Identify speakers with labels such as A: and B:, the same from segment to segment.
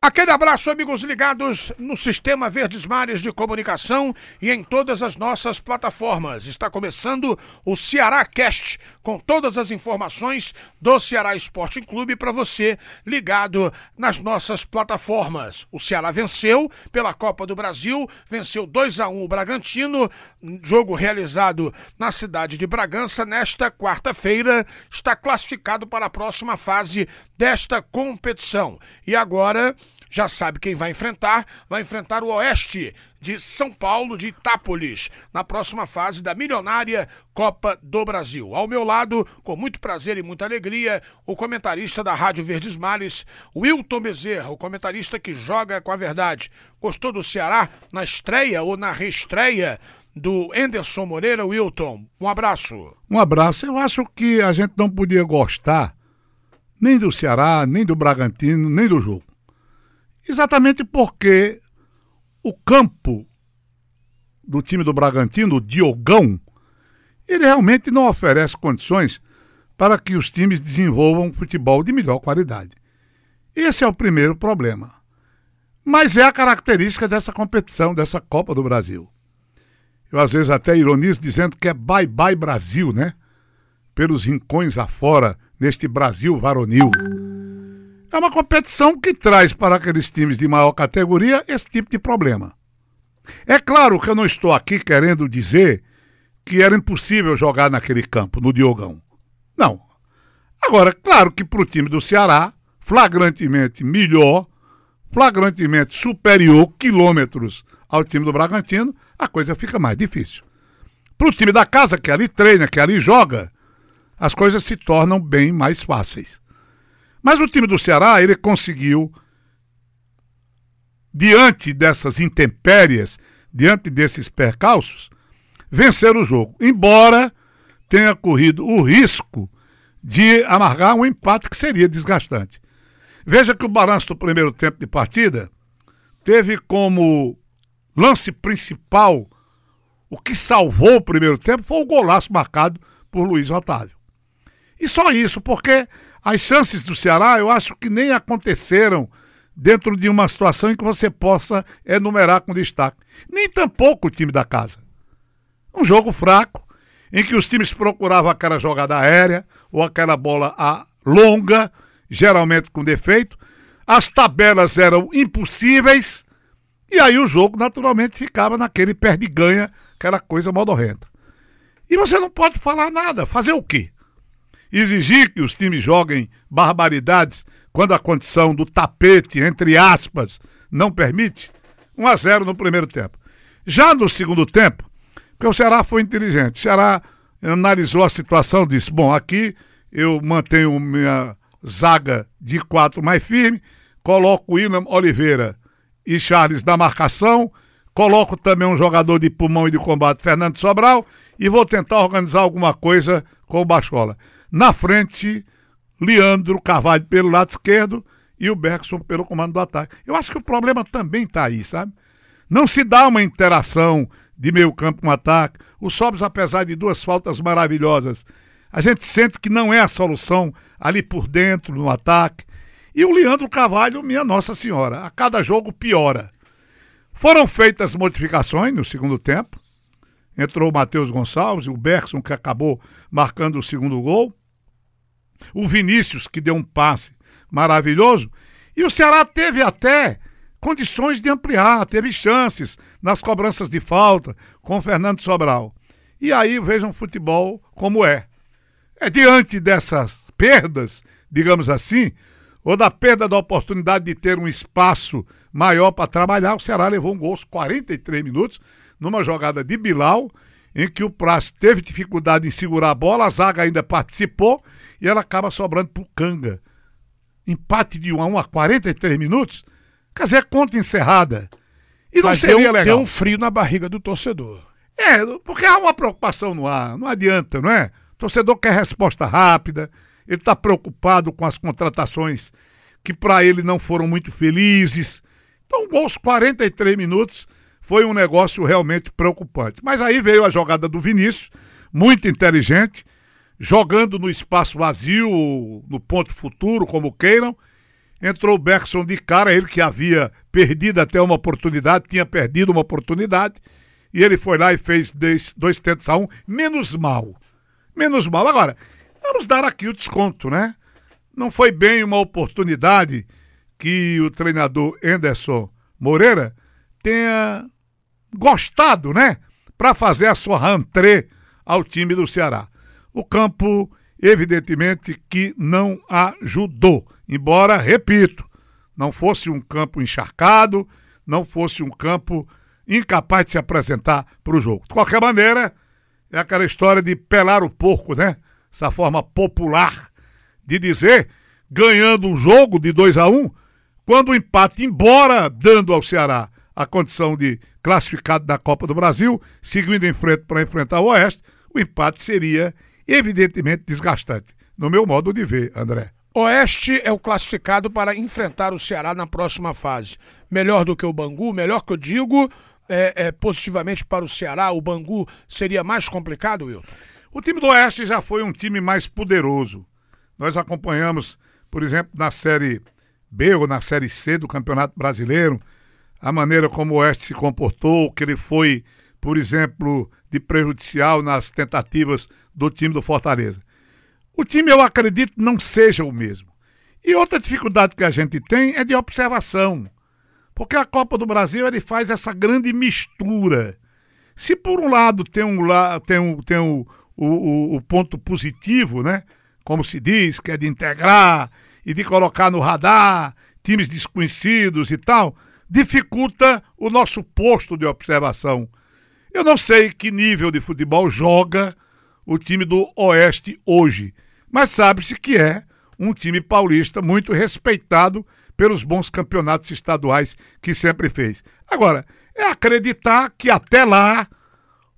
A: Aquele abraço, amigos ligados no Sistema Verdes Mares de Comunicação e em todas as nossas plataformas. Está começando o Ceará Cast, com todas as informações do Ceará Esporte Clube para você ligado nas nossas plataformas. O Ceará venceu pela Copa do Brasil, venceu 2 a 1 o Bragantino, jogo realizado na cidade de Bragança nesta quarta-feira, está classificado para a próxima fase desta competição. E agora já sabe quem vai enfrentar, vai enfrentar o Oeste de São Paulo, de Itápolis, na próxima fase da milionária Copa do Brasil. Ao meu lado, com muito prazer e muita alegria, o comentarista da Rádio Verdes Mares, Wilton Bezerra, o comentarista que joga com a verdade. Gostou do Ceará na estreia ou na reestreia do Enderson Moreira, Wilton? Um abraço.
B: Um abraço. Eu acho que a gente não podia gostar nem do Ceará, nem do Bragantino, nem do jogo. Exatamente porque o campo do time do Bragantino, o Diogão, ele realmente não oferece condições para que os times desenvolvam futebol de melhor qualidade. Esse é o primeiro problema. Mas é a característica dessa competição, dessa Copa do Brasil. Eu às vezes até ironizo dizendo que é bye bye Brasil, né? Pelos rincões afora, neste Brasil varonil. É uma competição que traz para aqueles times de maior categoria esse tipo de problema. É claro que eu não estou aqui querendo dizer que era impossível jogar naquele campo, no Diogão. Não. Agora, claro que para o time do Ceará, flagrantemente melhor, flagrantemente superior, quilômetros ao time do Bragantino, a coisa fica mais difícil. Para o time da casa, que ali treina, que ali joga, as coisas se tornam bem mais fáceis. Mas o time do Ceará, ele conseguiu, diante dessas intempéries, diante desses percalços, vencer o jogo. Embora tenha corrido o risco de amargar um empate que seria desgastante. Veja que o balanço do primeiro tempo de partida teve como lance principal, o que salvou o primeiro tempo foi o golaço marcado por Luiz Otávio. E só isso, porque as chances do Ceará, eu acho que nem aconteceram dentro de uma situação em que você possa enumerar com destaque. Nem tampouco o time da casa. Um jogo fraco, em que os times procuravam aquela jogada aérea ou aquela bola longa, geralmente com defeito. As tabelas eram impossíveis. E aí o jogo naturalmente ficava naquele perde-ganha, aquela coisa modorrenta. E você não pode falar nada. Fazer o quê? Exigir que os times joguem barbaridades quando a condição do tapete, entre aspas, não permite? 1 a 0 no primeiro tempo. Já no segundo tempo, porque o Ceará foi inteligente. O Ceará analisou a situação disse: bom, aqui eu mantenho minha zaga de quatro mais firme, coloco William Oliveira e Charles na marcação, coloco também um jogador de pulmão e de combate, Fernando Sobral, e vou tentar organizar alguma coisa com o Bachola. Na frente, Leandro Carvalho pelo lado esquerdo e o Bergson pelo comando do ataque. Eu acho que o problema também está aí, sabe? Não se dá uma interação de meio campo com ataque. O Sobres, apesar de duas faltas maravilhosas, a gente sente que não é a solução ali por dentro, no ataque. E o Leandro Carvalho, minha Nossa Senhora, a cada jogo piora. Foram feitas modificações no segundo tempo. Entrou o Matheus Gonçalves, o Bergson, que acabou marcando o segundo gol o Vinícius, que deu um passe maravilhoso, e o Ceará teve até condições de ampliar, teve chances nas cobranças de falta com o Fernando Sobral. E aí vejam futebol como é. É diante dessas perdas, digamos assim, ou da perda da oportunidade de ter um espaço maior para trabalhar, o Ceará levou um gol aos 43 minutos, numa jogada de Bilal, em que o Praz teve dificuldade em segurar a bola, a zaga ainda participou e ela acaba sobrando pro Canga. Empate de 1 a 1 a 43 minutos, quer dizer, conta encerrada. E não Mas seria
A: deu,
B: legal.
A: Deu um frio na barriga do torcedor.
B: É, porque há uma preocupação no ar, não adianta, não é? O torcedor quer resposta rápida, ele está preocupado com as contratações que para ele não foram muito felizes, Então, aos 43 minutos, foi um negócio realmente preocupante. Mas aí veio a jogada do Vinícius, muito inteligente, jogando no espaço vazio, no ponto futuro, como queiram. Entrou o Bergson de cara, ele que havia perdido até uma oportunidade, tinha perdido uma oportunidade, e ele foi lá e fez dois, dois tentos a um, menos mal. Menos mal. Agora, vamos dar aqui o desconto, né? Não foi bem uma oportunidade que o treinador Anderson Moreira tenha gostado, né? Para fazer a sua rentrée ao time do Ceará. O campo, evidentemente, que não ajudou. Embora, repito, não fosse um campo encharcado, não fosse um campo incapaz de se apresentar para o jogo. De qualquer maneira, é aquela história de pelar o porco, né? Essa forma popular de dizer, ganhando um jogo de 2 a 1 um, quando o empate, embora dando ao Ceará a condição de classificado da Copa do Brasil, seguindo em frente para enfrentar o Oeste, o empate seria evidentemente desgastante, no meu modo de ver, André.
A: Oeste é o classificado para enfrentar o Ceará na próxima fase. Melhor do que o Bangu, melhor que eu digo, é, é, positivamente para o Ceará, o Bangu seria mais complicado, Wilton?
B: O time do Oeste já foi um time mais poderoso. Nós acompanhamos, por exemplo, na Série B ou na Série C do Campeonato Brasileiro, a maneira como o Oeste se comportou, que ele foi, por exemplo, de prejudicial nas tentativas do time do Fortaleza. O time, eu acredito, não seja o mesmo. E outra dificuldade que a gente tem é de observação. Porque a Copa do Brasil ele faz essa grande mistura. Se por um lado tem um, tem um, tem um, o, o, o ponto positivo, né? Como se diz, que é de integrar e de colocar no radar times desconhecidos e tal, dificulta o nosso posto de observação. Eu não sei que nível de futebol joga o time do Oeste hoje, mas sabe-se que é um time paulista muito respeitado pelos bons campeonatos estaduais que sempre fez. Agora, é acreditar que até lá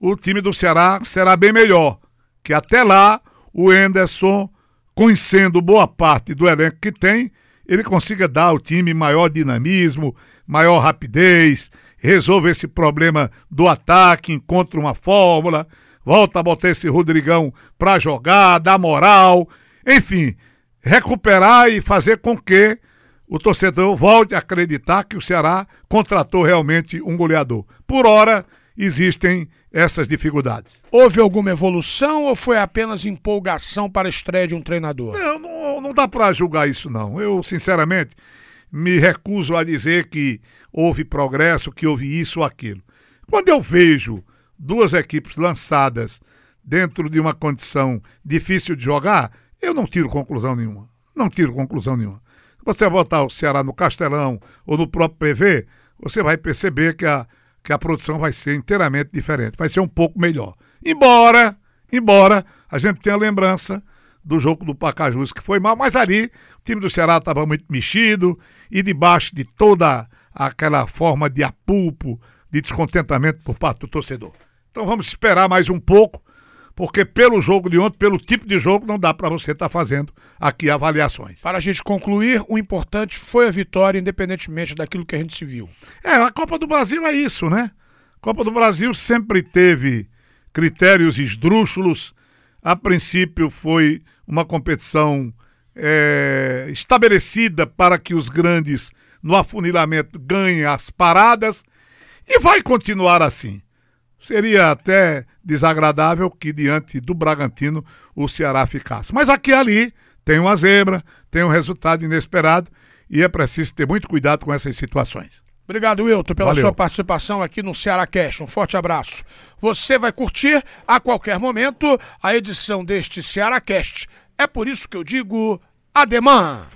B: o time do Ceará será bem melhor, que até lá o Enderson, conhecendo boa parte do elenco que tem, ele consiga dar ao time maior dinamismo, maior rapidez, resolve esse problema do ataque, encontra uma fórmula, volta a botar esse Rodrigão para jogar, dar moral, enfim, recuperar e fazer com que o torcedor volte a acreditar que o Ceará contratou realmente um goleador. Por hora, existem essas dificuldades.
A: Houve alguma evolução ou foi apenas empolgação para a estreia de um treinador?
B: Não, não, não dá para julgar isso não. Eu, sinceramente, me recuso a dizer que houve progresso, que houve isso ou aquilo. Quando eu vejo duas equipes lançadas dentro de uma condição difícil de jogar, eu não tiro conclusão nenhuma. Não tiro conclusão nenhuma. Você botar o Ceará no Castelão ou no próprio PV, você vai perceber que a, que a produção vai ser inteiramente diferente, vai ser um pouco melhor. Embora, embora a gente tenha lembrança do jogo do Pacajus, que foi mal, mas ali o time do Ceará estava muito mexido e debaixo de toda aquela forma de apulpo, de descontentamento por parte do torcedor. Então vamos esperar mais um pouco, porque pelo jogo de ontem, pelo tipo de jogo, não dá para você estar tá fazendo aqui avaliações.
A: Para a gente concluir, o importante foi a vitória, independentemente daquilo que a gente se viu.
B: É, a Copa do Brasil é isso, né? A Copa do Brasil sempre teve critérios esdrúxulos. A princípio foi uma competição é, estabelecida para que os grandes no afunilamento ganhem as paradas e vai continuar assim. Seria até desagradável que diante do Bragantino o Ceará ficasse. Mas aqui e ali tem uma zebra, tem um resultado inesperado e é preciso ter muito cuidado com essas situações.
A: Obrigado, Wilton, pela Valeu. sua participação aqui no Ceará Cash. Um forte abraço. Você vai curtir a qualquer momento a edição deste Ceará Cast é por isso que eu digo ademã.